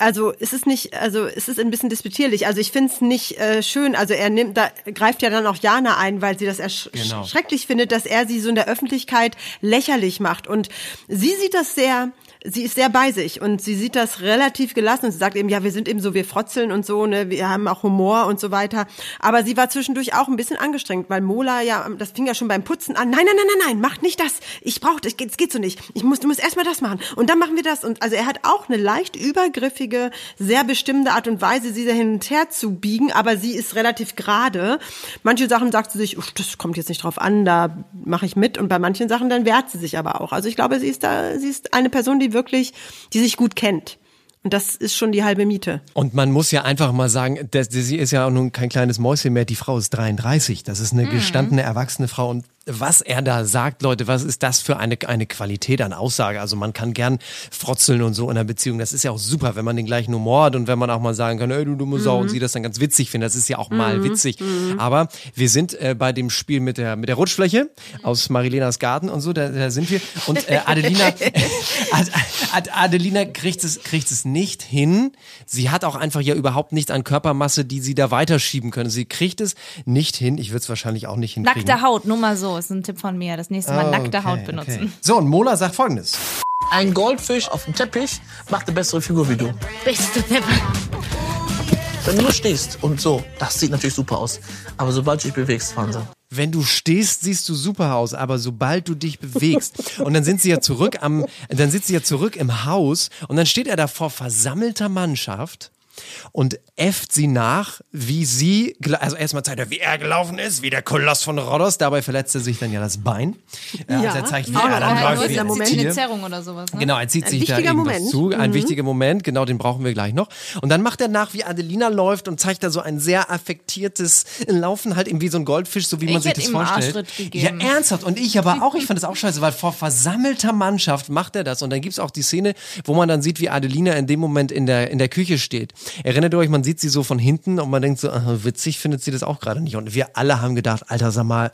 also es ist nicht, also es ist ein bisschen disputierlich. Also ich finde es nicht äh, schön. Also er nimmt, da greift ja dann auch Jana ein, weil sie das ersch Genau. schrecklich findet, dass er sie so in der Öffentlichkeit lächerlich macht. Und sie sieht das sehr, sie ist sehr bei sich und sie sieht das relativ gelassen und sie sagt eben, ja, wir sind eben so, wir frotzeln und so, ne, wir haben auch Humor und so weiter. Aber sie war zwischendurch auch ein bisschen angestrengt, weil Mola ja, das fing ja schon beim Putzen an. Nein, nein, nein, nein, nein, mach nicht das. Ich brauche das, geht, geht so nicht. Ich muss, du musst erstmal das machen und dann machen wir das. Und also er hat auch eine leicht übergriffige, sehr bestimmte Art und Weise, sie da hin und her zu biegen, aber sie ist relativ gerade. Manche Sachen sagt sie sich, "Uff, das kommt jetzt nicht drauf an, da mache ich mit. Und bei manchen Sachen dann wehrt sie sich aber auch. Also ich glaube, sie ist da, sie ist eine Person, die wirklich, die sich gut kennt. Und das ist schon die halbe Miete. Und man muss ja einfach mal sagen, sie ist ja auch nun kein kleines Mäuschen mehr. Die Frau ist 33. Das ist eine Mhm. gestandene, erwachsene Frau. Und was er da sagt, Leute, was ist das für eine, eine Qualität an Aussage? Also man kann gern frotzeln und so in einer Beziehung. Das ist ja auch super, wenn man den gleichen Humor hat und wenn man auch mal sagen kann, ey, du dumme Sau, Mhm. und sie das dann ganz witzig findet. Das ist ja auch mal Mhm. witzig. Mhm. Aber wir sind äh, bei dem Spiel mit der, mit der Rutschfläche aus Marilenas Garten und so, da, da sind wir. Und äh, Adelina, Ad, Ad, Adelina kriegt es, kriegt es nicht hin. Sie hat auch einfach ja überhaupt nicht an Körpermasse, die sie da weiterschieben können. Sie kriegt es nicht hin. Ich würde es wahrscheinlich auch nicht hinkriegen. Nackte Haut, nur mal so, ist ein Tipp von mir. Das nächste Mal Oh, nackte okay, Haut benutzen. okay. So, und Mola sagt folgendes. Ein Goldfisch auf dem Teppich macht eine bessere Figur wie du. Du deppert? Wenn du nur stehst und so, das sieht natürlich super aus. Aber sobald du dich bewegst, Wahnsinn. Wenn du stehst, siehst du super aus, aber sobald du dich bewegst und dann sind sie ja zurück am, dann sitzt sie ja zurück im Haus und dann steht er da vor versammelter Mannschaft und äfft sie nach, wie sie, also erstmal zeigt er, wie er gelaufen ist, wie der Koloss von Rhodos, dabei verletzt er sich dann ja das Bein. Ja, also er zeigt, wie auch er dann läuft, wie Moment. ein sich eine. Zerrung oder sowas. Ne? Genau, er zieht Ein sich da irgendwas Moment. zu. Ein Mhm. wichtiger Moment, genau, den brauchen wir gleich noch. Und dann macht er nach, wie Adelina läuft und zeigt da so ein sehr affektiertes Laufen, halt irgendwie so ein Goldfisch, so wie man Ich sich hätte das vorstellt. Ja, ernsthaft. Und ich aber auch, ich fand das auch scheiße, weil vor versammelter Mannschaft macht er das. Und dann gibt's auch die Szene, wo man dann sieht, wie Adelina in dem Moment in der, in der Küche steht. Erinnert ihr euch, man sieht sie so von hinten und man denkt so, witzig findet sie das auch gerade nicht. Und wir alle haben gedacht, Alter, sag mal,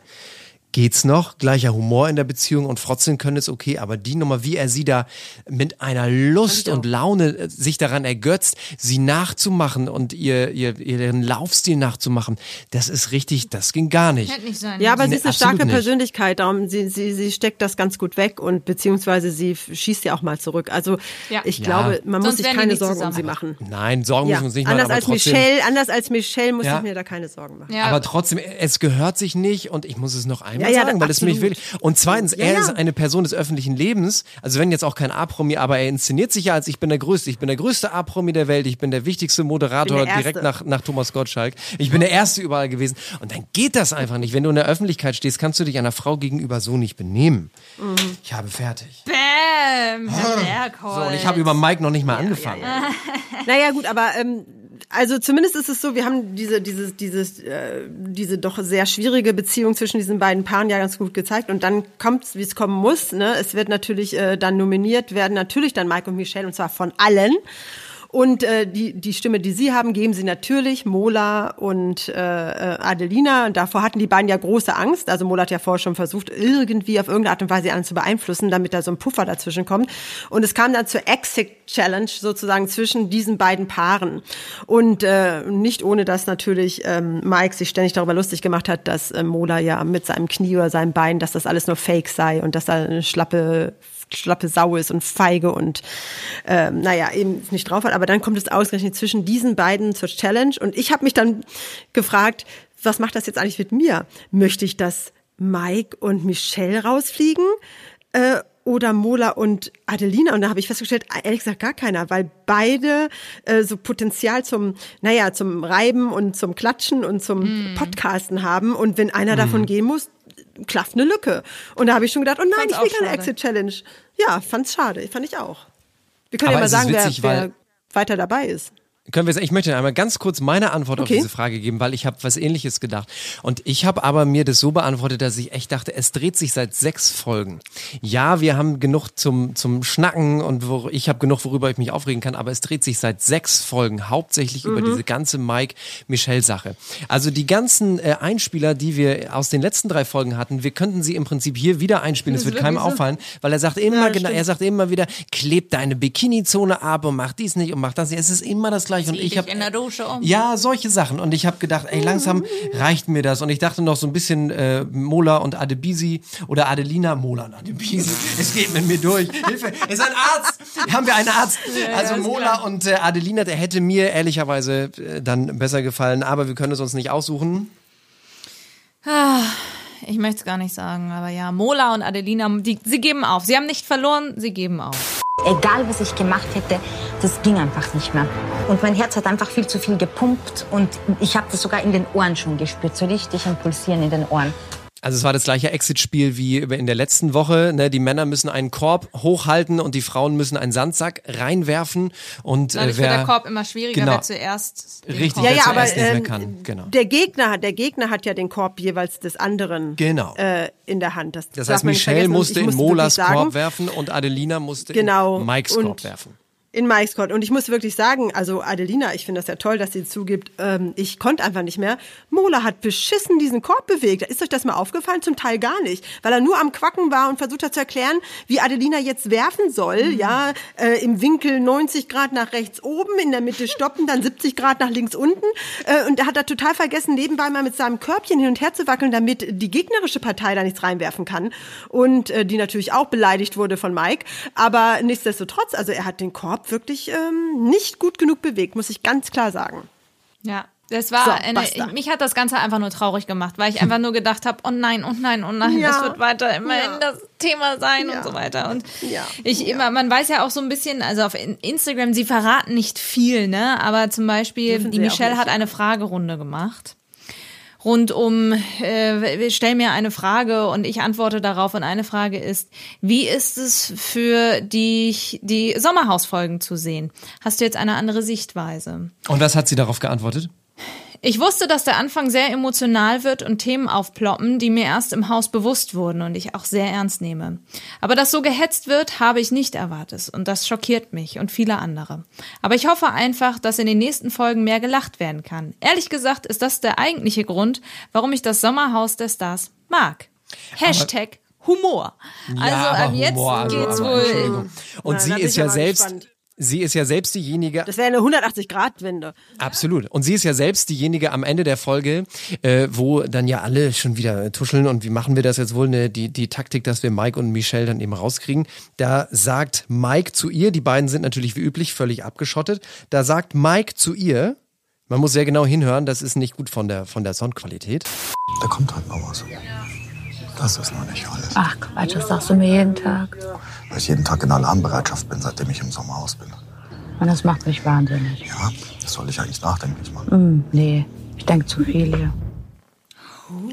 geht's noch? Gleicher Humor in der Beziehung und frotzeln können ist okay, aber die Nummer, wie er sie da mit einer Lust und Laune äh, sich daran ergötzt, sie nachzumachen und ihr, ihr, ihren Laufstil nachzumachen, das ist richtig, das ging gar nicht. Hätte nicht sein Ja, aber sie ist eine starke nicht. Persönlichkeit, darum sie, sie, sie steckt das ganz gut weg und beziehungsweise sie schießt ja auch mal zurück. Also Ja. ich Ja. glaube, man Sonst muss sich keine Sorgen um sie machen. Nein, Sorgen Ja. müssen wir uns nicht machen, anders aber als trotzdem. Michelle, anders als Michelle muss Ja. ich mir da keine Sorgen machen. Ja. Aber trotzdem, es gehört sich nicht und ich muss es noch einmal Ja, ja, sagen, weil es mich wirklich. Und zweitens, Ja, er ja. ist eine Person des öffentlichen Lebens. Also wenn jetzt auch kein A-Promi, aber er inszeniert sich ja als ich bin der Größte. Ich bin der größte A-Promi der Welt. Ich bin der wichtigste Moderator der direkt nach, nach Thomas Gottschalk. Ich bin der Erste überall gewesen. Und dann geht das einfach nicht. Wenn du in der Öffentlichkeit stehst, kannst du dich einer Frau gegenüber so nicht benehmen. Mhm. Ich habe fertig. Bäm, Herr So, und ich habe über Mike noch nicht mal angefangen. Naja, gut, aber ähm, also zumindest ist es so, wir haben diese, dieses, dieses, äh, diese doch sehr schwierige Beziehung zwischen diesen beiden Paaren ja ganz gut gezeigt. Und dann kommt wie es kommen muss. Ne? Es wird natürlich äh, dann nominiert werden, natürlich dann Mike und Michelle, und zwar von allen. Und äh, die, die Stimme, die sie haben, geben sie natürlich Mola und äh, äh, Adelina. Und davor hatten die beiden ja große Angst. Also Mola hat ja vorher schon versucht, irgendwie auf irgendeine Art und Weise anderen zu beeinflussen, damit da so ein Puffer dazwischen kommt. Und es kam dann zur Exit Challenge sozusagen zwischen diesen beiden Paaren. Und äh, nicht ohne, dass natürlich ähm, Mike sich ständig darüber lustig gemacht hat, dass äh, Mola ja mit seinem Knie oder seinem Bein, dass das alles nur Fake sei und dass da eine schlappe schlappe Sau ist und feige und ähm, naja, eben nicht drauf hat. Aber dann kommt es ausgerechnet zwischen diesen beiden zur Challenge. Und ich habe mich dann gefragt, was macht das jetzt eigentlich mit mir? Möchte ich, dass Mike und Michelle rausfliegen? Äh, oder Mola und Adelina. Und da habe ich festgestellt, ehrlich gesagt gar keiner, weil beide äh, so Potenzial zum, naja, zum Reiben und zum Klatschen und zum Podcasten haben. Und wenn einer davon gehen muss, klafft eine Lücke. Und da habe ich schon gedacht, oh nein, Fand's ich will keine. Exit-Challenge. Ja, fand's schade. Fand ich auch. Wir können Aber ja mal sagen, witzig, wer, wer weiter dabei ist. Können wir, ich möchte einmal ganz kurz meine Antwort Okay. auf diese Frage geben, weil ich habe was ähnliches gedacht. Und ich habe aber mir das so beantwortet, dass ich echt dachte, es dreht sich seit sechs Folgen. Ja, wir haben genug zum, zum Schnacken und wo, ich habe genug, worüber ich mich aufregen kann, aber es dreht sich seit sechs Folgen hauptsächlich über Mhm. diese ganze Mike-Michelle-Sache. Also die ganzen äh, Einspieler, die wir aus den letzten drei Folgen hatten, wir könnten sie im Prinzip hier wieder einspielen. Es wird keinem so. auffallen, weil er sagt immer, Ja, genau, er sagt immer wieder, kleb deine Bikini-Zone ab und mach dies nicht und mach das nicht. Es ist immer das Gleiche. Und Zieh ich habe in der Dusche um. ja, solche Sachen. Und ich habe gedacht, ey, langsam reicht mir das. Und ich dachte noch so ein bisschen äh, Mola und Adebisi oder Adelina, Mola und Adebisi. Es geht mit mir durch. Hilfe, ist ein Arzt. Haben wir einen Arzt? Ja, also Mola klar. und äh, Adelina, der hätte mir ehrlicherweise äh, dann besser gefallen. Aber wir können es uns nicht aussuchen. Ah, Ich möchte es gar nicht sagen, aber ja, Mola und Adelina, die, sie geben auf. Sie haben nicht verloren, sie geben auf. Egal, was ich gemacht hätte, das ging einfach nicht mehr. Und mein Herz hat einfach viel zu viel gepumpt und ich habe das sogar in den Ohren schon gespürt, so richtig ein Pulsieren in den Ohren. Also es war das gleiche Exit-Spiel wie in der letzten Woche. Ne? Die Männer müssen einen Korb hochhalten und die Frauen müssen einen Sandsack reinwerfen. Und Dadurch äh, wer wird der Korb immer schwieriger, Genau. wer zuerst. Richtig, Korb- wer Ja, ja, aber zuerst nicht mehr ähm, kann. Genau. der Gegner hat, der Gegner hat ja den Korb jeweils des anderen Genau. äh, in der Hand. Das, Das heißt, Michelle musste ich in Molas Korb werfen und Adelina musste Genau. in Mikes Und- Korb werfen. In Mikes Court. Und ich muss wirklich sagen, also Adelina, ich finde das ja toll, dass sie zugibt, ähm, ich konnte einfach nicht mehr. Mola hat beschissen diesen Korb bewegt. Ist euch das mal aufgefallen? Zum Teil gar nicht. Weil er nur am Quacken war und versucht hat zu erklären, wie Adelina jetzt werfen soll. Mhm. Ja, äh, im Winkel 90 Grad nach rechts oben, in der Mitte stoppen, dann 70 Grad nach links unten. Äh, und er hat da total vergessen, nebenbei mal mit seinem Körbchen hin und her zu wackeln, damit die gegnerische Partei da nichts reinwerfen kann. Und äh, die natürlich auch beleidigt wurde von Mike. Aber nichtsdestotrotz, also er hat den Korb wirklich ähm, nicht gut genug bewegt, muss ich ganz klar sagen. Ja. Das war So, eine, mich hat das Ganze einfach nur traurig gemacht, weil ich einfach nur gedacht habe, oh nein, oh nein, oh nein, Ja. das wird weiter immerhin Ja. das Thema sein Ja. und so weiter. Und Ja. ich immer, man weiß ja auch so ein bisschen, also auf In- Instagram, sie verraten nicht viel, ne? Aber zum Beispiel, Dürfen die Michelle hat eine Fragerunde gemacht. Rund um, äh, stell mir eine Frage und ich antworte darauf. Und eine Frage ist, wie ist es für dich, die Sommerhausfolgen zu sehen? Hast du jetzt eine andere Sichtweise? Und was hat sie darauf geantwortet? Ich wusste, dass der Anfang sehr emotional wird und Themen aufploppen, die mir erst im Haus bewusst wurden und ich auch sehr ernst nehme. Aber dass so gehetzt wird, habe ich nicht erwartet und das schockiert mich und viele andere. Aber ich hoffe einfach, dass in den nächsten Folgen mehr gelacht werden kann. Ehrlich gesagt ist das der eigentliche Grund, warum ich das Sommerhaus der Stars mag. Hashtag Humor. Also aber ab jetzt Humor, also, geht's aber wohl. Und Na, sie ist ja aber selbst, gespannt. Sie ist ja selbst diejenige, Das wäre eine 180-Grad-Wende. Absolut. Und sie ist ja selbst diejenige am Ende der Folge, äh, wo dann ja alle schon wieder tuscheln und wie machen wir das jetzt wohl, ne, die, die Taktik, dass wir Mike und Michelle dann eben rauskriegen. Da sagt Mike zu ihr, die beiden sind natürlich wie üblich völlig abgeschottet, da sagt Mike zu ihr, man muss sehr genau hinhören, das ist nicht gut von der, von der Soundqualität. Da kommt halt noch was. Das ist noch nicht alles. Ach Quatsch, das sagst du mir jeden Tag. Weil ich jeden Tag in Alarmbereitschaft bin, seitdem ich im Sommerhaus bin. Und das macht mich wahnsinnig. Ja, das soll ich eigentlich nachdenklich machen. Hm, nee, ich denke zu viel hier.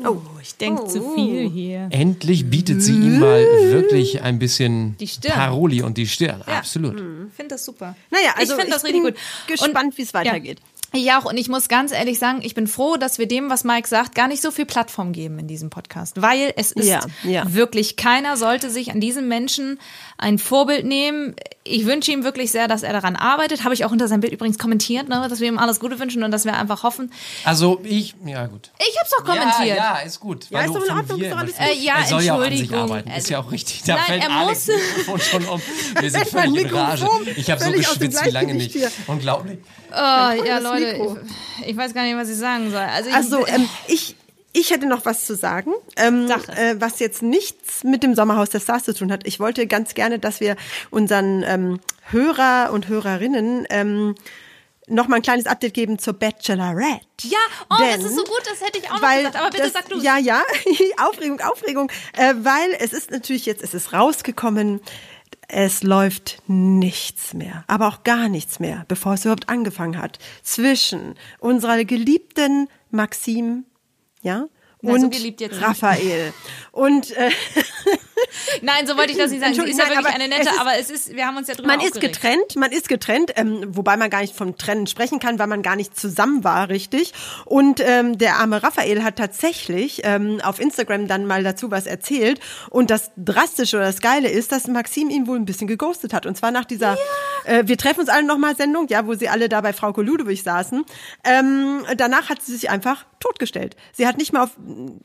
Oh, ich denke zu viel hier. Endlich bietet sie ihm mal wirklich ein bisschen Die Stirn. Paroli und die Stirn. Ja. Absolut. Ich finde das super. Naja, also ich finde das ich richtig bin gut. gespannt, wie es weitergeht. Ja. Ich auch. Und ich muss ganz ehrlich sagen, ich bin froh, dass wir dem, was Mike sagt, gar nicht so viel Plattform geben in diesem Podcast. Weil es ist Ja, ja. wirklich, keiner sollte sich an diesem Menschen ein Vorbild nehmen. Ich wünsche ihm wirklich sehr, dass er daran arbeitet. Habe ich auch unter seinem Bild übrigens kommentiert, ne, dass wir ihm alles Gute wünschen und dass wir einfach hoffen. Also ich, ja gut. Ich habe es auch kommentiert. Ja, ja, ist gut. Ja, ist doch in Ordnung, ist doch alles gut. Äh, ja, er soll ja auch an sich arbeiten. Ist ja auch richtig. Da Nein, fällt er Alex muss- Mikrofon schon um. Wir sind völlig in Rage. Ich habe so geschwitzt wie lange nicht. hier. Unglaublich. Oh, ja, Leute, ich, ich weiß gar nicht, was ich sagen soll. Also ich, Also, ähm, ich, ich hätte noch was zu sagen, ähm, äh, was jetzt nichts mit dem Sommerhaus der Stars zu tun hat. Ich wollte ganz gerne, dass wir unseren ähm, Hörer und Hörerinnen ähm, noch mal ein kleines Update geben zur Bachelorette. ja, oh, Denn- das ist so gut, das hätte ich auch noch gesagt. Aber bitte das, sag du Ja, ja, Aufregung, Aufregung. Äh, weil es ist natürlich jetzt, es ist rausgekommen, es läuft nichts mehr, aber auch gar nichts mehr, bevor es überhaupt angefangen hat, zwischen unserer geliebten Maxim, ja, Na, so und jetzt nicht. Raphael. Und äh, Nein, so wollte ich das nicht sagen. Sie ist ja wirklich aber eine nette, ist- aber es ist, wir haben uns ja drüber Man ist aufgeregt. getrennt, man ist getrennt, ähm, wobei man gar nicht vom Trennen sprechen kann, weil man gar nicht zusammen war, richtig. Und ähm, der arme Raphael hat tatsächlich ähm, auf Instagram dann mal dazu was erzählt. Und das Drastische oder das Geile ist, dass Maxim ihn wohl ein bisschen geghostet hat. Und zwar nach dieser äh, Wir treffen uns alle nochmal Sendung, ja, wo sie alle da bei Frau Ludwig saßen. Ähm, danach hat sie sich einfach totgestellt. Sie hat nicht mehr auf,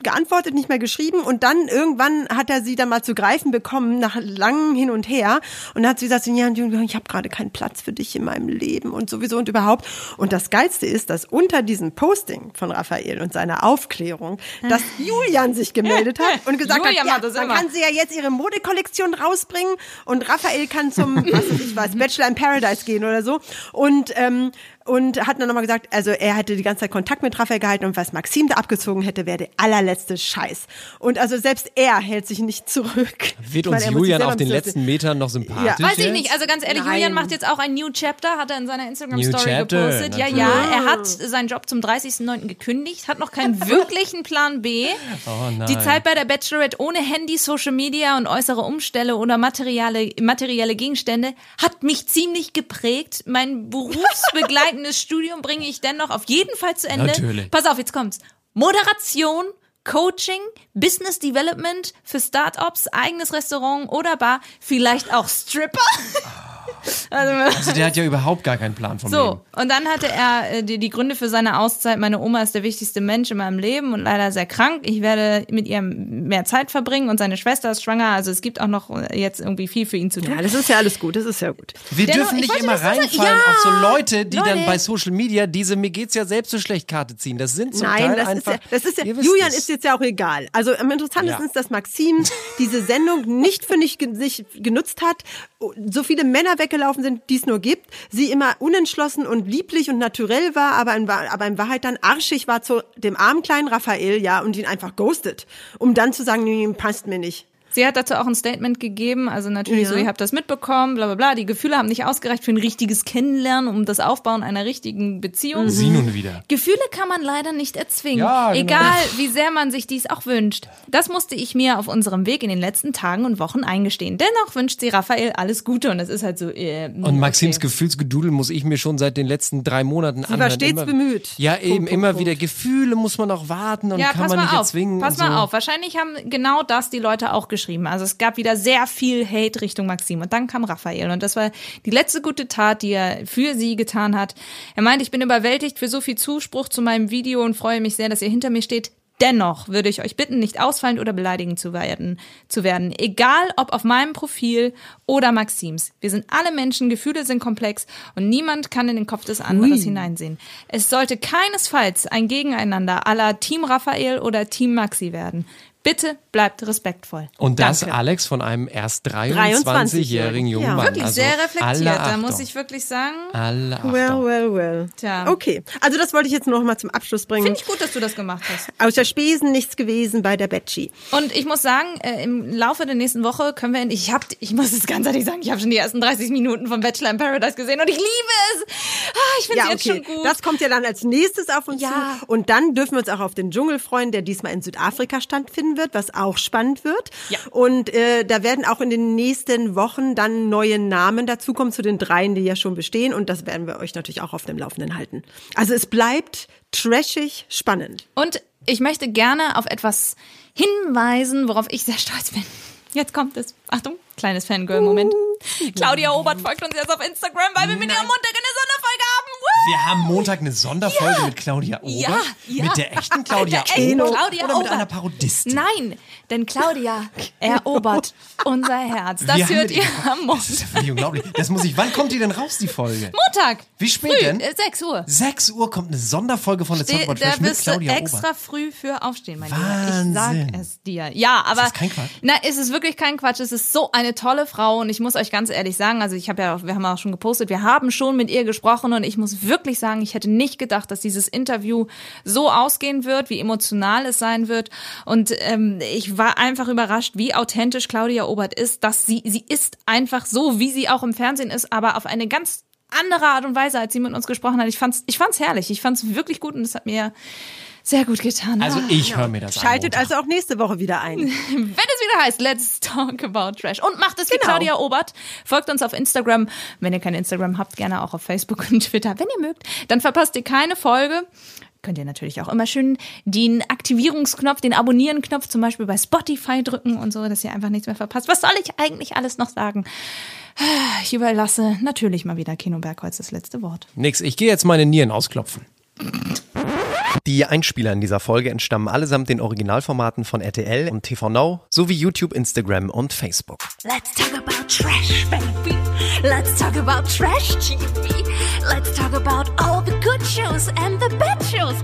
geantwortet, nicht mehr geschrieben und dann irgendwann hat er sie dann mal zu greifen bekommen, nach langem Hin und her. Und dann hat sie gesagt, ja, ich habe gerade keinen Platz für dich in meinem Leben und sowieso und überhaupt. Und das Geilste ist, dass unter diesem Posting von Raphael und seiner Aufklärung, dass Julian sich gemeldet hat und gesagt Julian hat, ja, dann immer. kann sie ja jetzt ihre Modekollektion rausbringen und Raphael kann zum, was weiß ich was, Bachelor in Paradise gehen oder so. Und, ähm, und hat dann nochmal gesagt, also er hätte die ganze Zeit Kontakt mit Raphael gehalten und was Maxim da abgezogen hätte, wäre der allerletzte Scheiß. Und also selbst er hält sich nicht zurück. Wird uns Julian auf den letzten Metern noch sympathisch? Weiß ich nicht, also ganz ehrlich, Nein. Julian macht jetzt auch ein New Chapter, hat er in seiner Instagram New Story Chapter, gepostet. Ja, natürlich. ja, er hat seinen Job zum 30.09. gekündigt, hat noch keinen wirklichen Plan B. Oh nein. Die Zeit bei der Bachelorette ohne Handy, Social Media und äußere Umstände oder materielle, materielle Gegenstände hat mich ziemlich geprägt. Mein berufsbegleitendes Studium bringe ich dennoch auf jeden Fall zu Ende. Natürlich. Pass auf, jetzt kommt's. Moderation, Coaching, Business Development für Startups, eigenes Restaurant oder Bar, vielleicht auch Stripper. Also, Also der hat ja überhaupt gar keinen Plan vom Leben. so, und dann hatte er äh, die, die Gründe für seine Auszeit. Meine Oma ist der wichtigste Mensch in meinem Leben und leider sehr krank. Ich werde mit ihr mehr Zeit verbringen und seine Schwester ist schwanger. Also es gibt auch noch jetzt irgendwie viel für ihn zu tun. Ja, das ist ja alles gut, das ist ja gut. Wir Dennoch, dürfen ich nicht immer reinfallen Ja, auf so Leute, die dann Leute. bei Social Media diese mir geht's ja selbst so schlecht Karte ziehen. Das sind zum Nein, Teil das einfach. ist ja, das ist ja Julian ist jetzt ja auch egal. Also am interessantesten Ja. ist, dass Maxim diese Sendung nicht für sich genutzt hat, so viele Männer weggelaufen sind, die es nur gibt, sie immer unentschlossen und lieblich und naturell war, aber in, aber in Wahrheit dann arschig war zu dem armen kleinen Raphael, ja, und ihn einfach ghostet, um dann zu sagen, nee, passt mir nicht. Sie hat dazu auch ein Statement gegeben, also natürlich Ja. so, ihr habt das mitbekommen, bla bla bla. Die Gefühle haben nicht ausgereicht für ein richtiges Kennenlernen, um das Aufbauen einer richtigen Beziehung. Sie nun wieder. Gefühle kann man leider nicht erzwingen, Ja, genau. egal wie sehr man sich dies auch wünscht. Das musste ich mir auf unserem Weg in den letzten Tagen und Wochen eingestehen. Dennoch wünscht sie Raphael alles Gute und es ist halt so. Äh, Und Maxims okay. Gefühlsgedudel muss ich mir schon seit den letzten drei Monaten Sie war stets immer, bemüht. Ja, eben, Punkt, immer Punkt, wieder. Gefühle muss man auch warten und ja, kann man mal nicht auf. erzwingen. Pass und so. mal auf. Wahrscheinlich haben genau das die Leute auch geschrieben. Also es gab wieder sehr viel Hate Richtung Maxim. Und dann kam Raphael. Und das war die letzte gute Tat, die er für sie getan hat. Er meint, ich bin überwältigt für so viel Zuspruch zu meinem Video und freue mich sehr, dass ihr hinter mir steht. Dennoch würde ich euch bitten, nicht ausfallend oder beleidigend zu werden, zu werden. Egal ob auf meinem Profil oder Maxims. Wir sind alle Menschen, Gefühle sind komplex und niemand kann in den Kopf des anderen Ui. hineinsehen. Es sollte keinesfalls ein Gegeneinander aller Team Raphael oder Team Maxi werden. Bitte bleibt respektvoll. Und das, Danke. Alex, von einem erst 23-jährigen. 23-jährigen jungen Ja. Mann. Wirklich also sehr reflektiert, da muss ich wirklich sagen. Alle Achtung. Well, well, well. Tja. Okay, also das wollte ich jetzt noch mal zum Abschluss bringen. Finde ich gut, dass du das gemacht hast. Außer Spesen nichts gewesen bei der Betschi. Und ich muss sagen, äh, im Laufe der nächsten Woche können wir, ich hab, ich muss es ganz ehrlich sagen, ich habe schon die ersten 30 Minuten von Bachelor in Paradise gesehen und ich liebe es. Ah, ich finde es Ja, jetzt okay. schon gut. Das kommt ja dann als nächstes auf uns Ja. zu. Und dann dürfen wir uns auch auf den Dschungel freuen, der diesmal in Südafrika stattfinden wird, was auch spannend wird. Ja. Und äh, da werden auch in den nächsten Wochen dann neue Namen dazukommen zu den dreien, die ja schon bestehen. Und das werden wir euch natürlich auch auf dem Laufenden halten. Also es bleibt trashig spannend. Und ich möchte gerne auf etwas hinweisen, worauf ich sehr stolz bin. Jetzt kommt es. Achtung, kleines Fangirl-Moment. Claudia Obert folgt uns jetzt auf Instagram, weil wir mit ihr am Montag eine Sonderfolge haben. Wir haben Montag eine Sonderfolge mit Claudia Obert. Ja, ja. Mit der echten Claudia Mit der echten Claudia oder mit einer Parodistin? Nein, denn Claudia erobert unser Herz. Das Wir hört ihr am Das Montag. ist ja völlig unglaublich. Das muss ich. Wann kommt die denn raus, die Folge? Montag. Wie spät Früh, denn? äh, 6 Uhr. 6 Uhr kommt eine Sonderfolge von der Zauberwort da bist du Claudia extra Obert. früh für aufstehen, mein Lieber. Ich Wahnsinn. sag es dir. Ja, aber. das kein Quatsch? Na, es ist wirklich kein Quatsch. Es ist so eine tolle Frau und ich muss euch ganz ehrlich sagen, also ich habe ja, wir haben auch schon gepostet, wir haben schon mit ihr gesprochen und ich muss wirklich sagen, ich hätte nicht gedacht, dass dieses Interview so ausgehen wird, wie emotional es sein wird. Und ähm, ich war einfach überrascht, wie authentisch Claudia Obert ist, dass sie, sie ist einfach so, wie sie auch im Fernsehen ist, aber auf eine ganz andere Art und Weise, als sie mit uns gesprochen hat. Ich fand's, ich fand's herrlich. Ich fand's wirklich gut und es hat mir sehr gut getan. Also Ah. ich höre mir das Schaltet an. also auch nächste Woche wieder ein. Wenn es wieder heißt, let's talk about Trash. Und macht es wie Genau. Claudia Obert. Folgt uns auf Instagram. Wenn ihr kein Instagram habt, gerne auch auf Facebook und Twitter. Wenn ihr mögt, dann verpasst ihr keine Folge. Könnt ihr natürlich auch immer schön den Aktivierungsknopf, den Abonnieren-Knopf zum Beispiel bei Spotify drücken und so, dass ihr einfach nichts mehr verpasst. Was soll ich eigentlich alles noch sagen? Ich überlasse natürlich mal wieder Kino Bergholz das letzte Wort. Nix, ich gehe jetzt meine Nieren ausklopfen. Die Einspieler in dieser Folge entstammen allesamt den Originalformaten von RTL und TV Now sowie YouTube, Instagram und Facebook. Let's talk about trash, baby. Let's talk about trash TV. Let's talk about all the shows and the bad shows